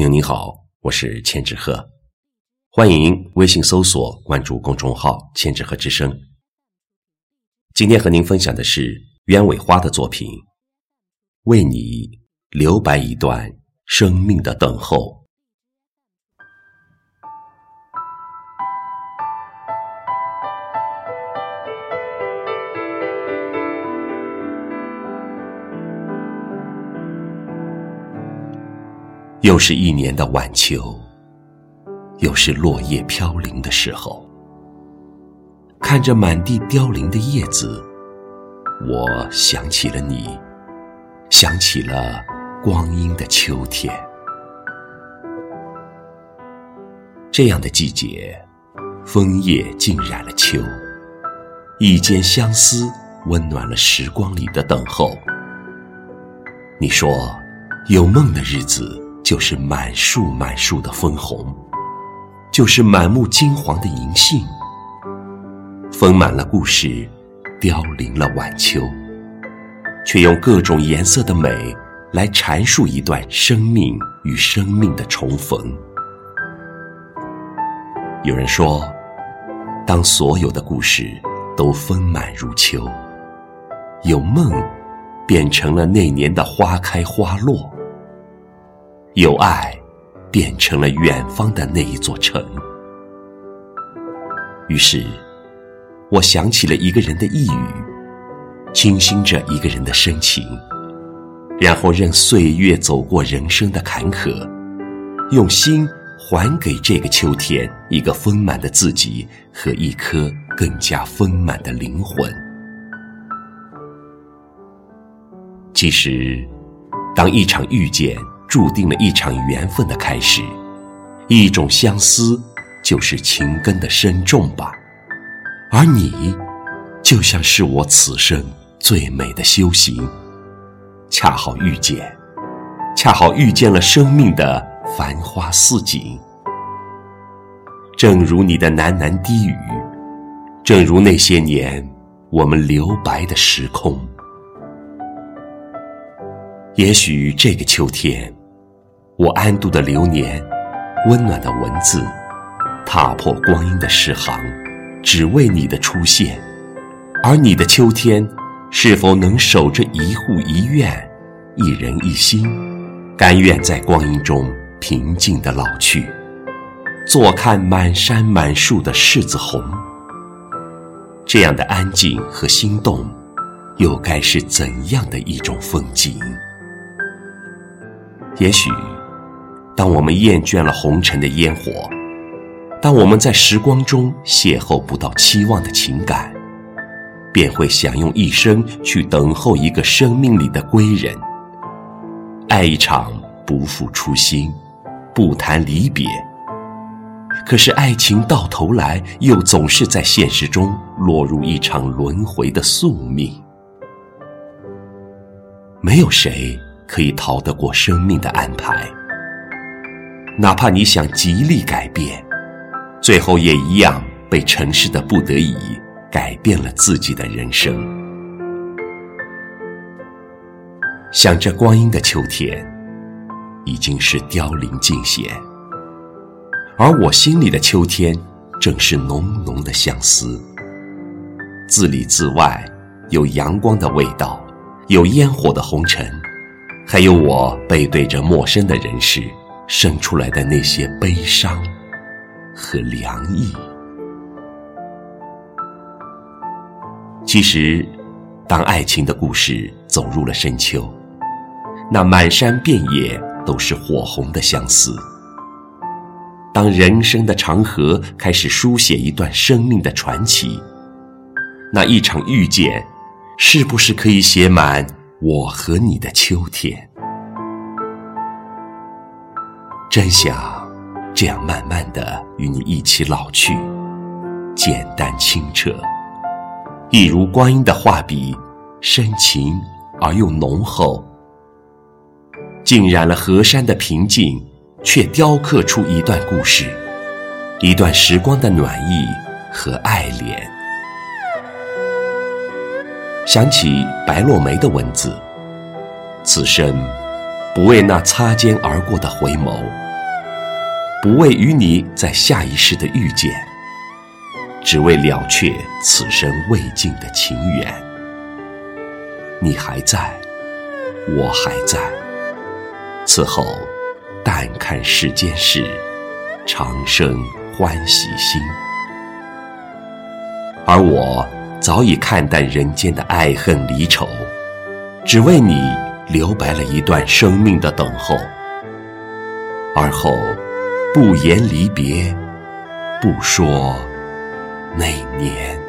朋友您好，我是千纸鹤，欢迎微信搜索关注公众号“千纸鹤之声”。今天和您分享的是鸢尾花的作品，《为你留白一段生命的等候》。又是一年的晚秋，又是落叶飘零的时候。看着满地凋零的叶子，我想起了你，想起了光阴的秋天。这样的季节，枫叶浸染了秋，一间相思温暖了时光里的等候。你说，有梦的日子。就是满树满树的枫红，就是满目金黄的银杏，丰满了故事，凋零了晚秋，却用各种颜色的美来阐述一段生命与生命的重逢。有人说，当所有的故事都丰满如秋，有梦变成了那年的花开花落。有爱，变成了远方的那一座城。于是，我想起了一个人的呓语，倾心着一个人的深情，然后任岁月走过人生的坎坷，用心还给这个秋天一个丰满的自己和一颗更加丰满的灵魂。其实，当一场遇见。注定了一场缘分的开始，一种相思，就是情根的深重吧。而你，就像是我此生最美的修行，恰好遇见，恰好遇见了生命的繁花似锦。正如你的喃喃低语，正如那些年我们留白的时空。也许这个秋天。我安度的流年，温暖的文字，踏破光阴的诗行，只为你的出现。而你的秋天，是否能守着一户一院，一人一心，甘愿在光阴中平静的老去，坐看满山满树的柿子红？这样的安静和心动，又该是怎样的一种风景？也许。当我们厌倦了红尘的烟火，当我们在时光中邂逅不到期望的情感，便会想用一生去等候一个生命里的归人。爱一场不负初心，不谈离别。可是爱情到头来又总是在现实中落入一场轮回的宿命。没有谁可以逃得过生命的安排。哪怕你想极力改变，最后也一样被尘世的不得已改变了自己的人生。想着光阴的秋天，已经是凋零尽显，而我心里的秋天，正是浓浓的相思。自里自外，有阳光的味道，有烟火的红尘，还有我背对着陌生的人世。生出来的那些悲伤和凉意。其实，当爱情的故事走入了深秋，那满山遍野都是火红的相思。当人生的长河开始书写一段生命的传奇，那一场遇见，是不是可以写满我和你的秋天？真想这样慢慢的与你一起老去，简单清澈，一如光阴的画笔，深情而又浓厚，浸染了河山的平静，却雕刻出一段故事，一段时光的暖意和爱恋。想起白落梅的文字，此生不为那擦肩而过的回眸。不为与你在下一世的遇见，只为了却此生未尽的情缘。你还在，我还在，此后但看世间事，长生欢喜心。而我早已看淡人间的爱恨离愁，只为你留白了一段生命的等候。而后。不言离别，不说那年。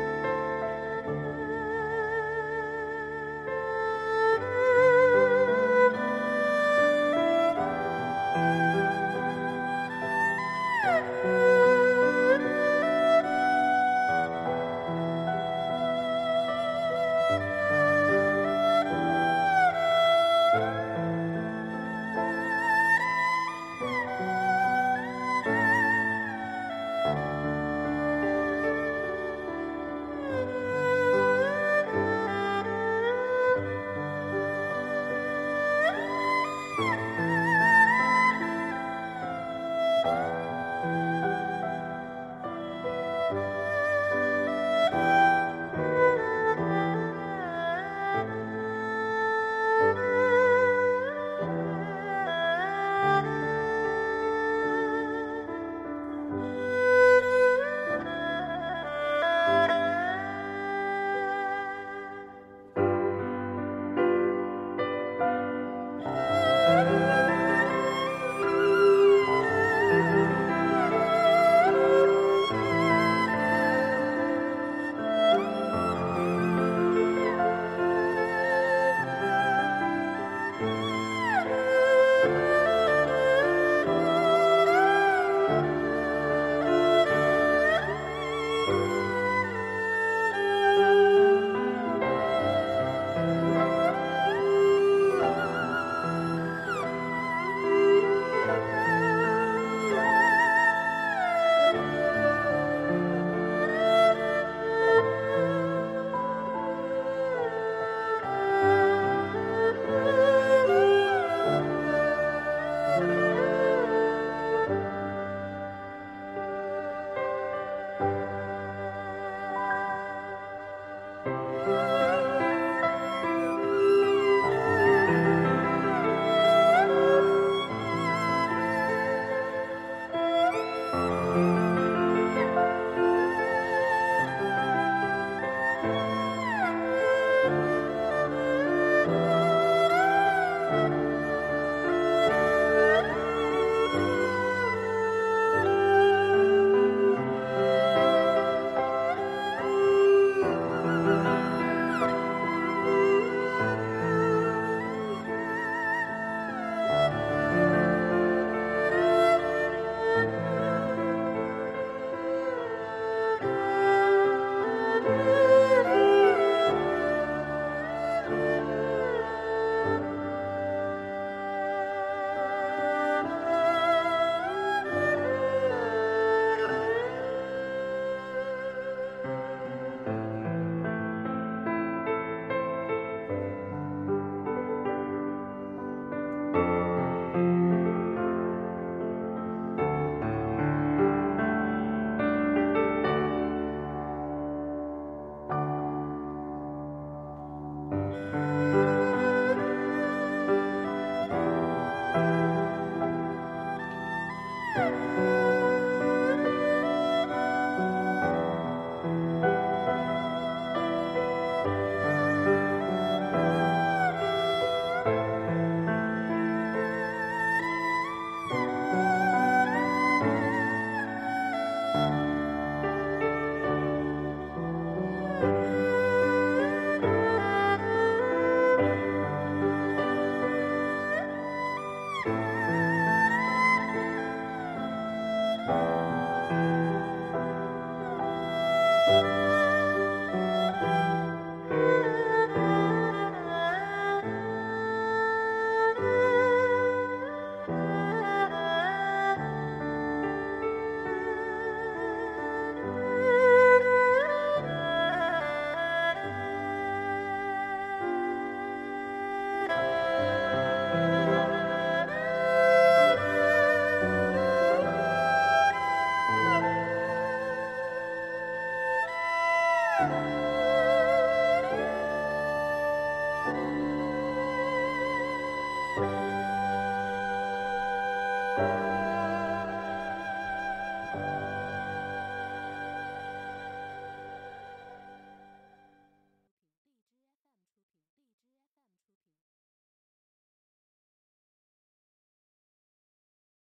Bye.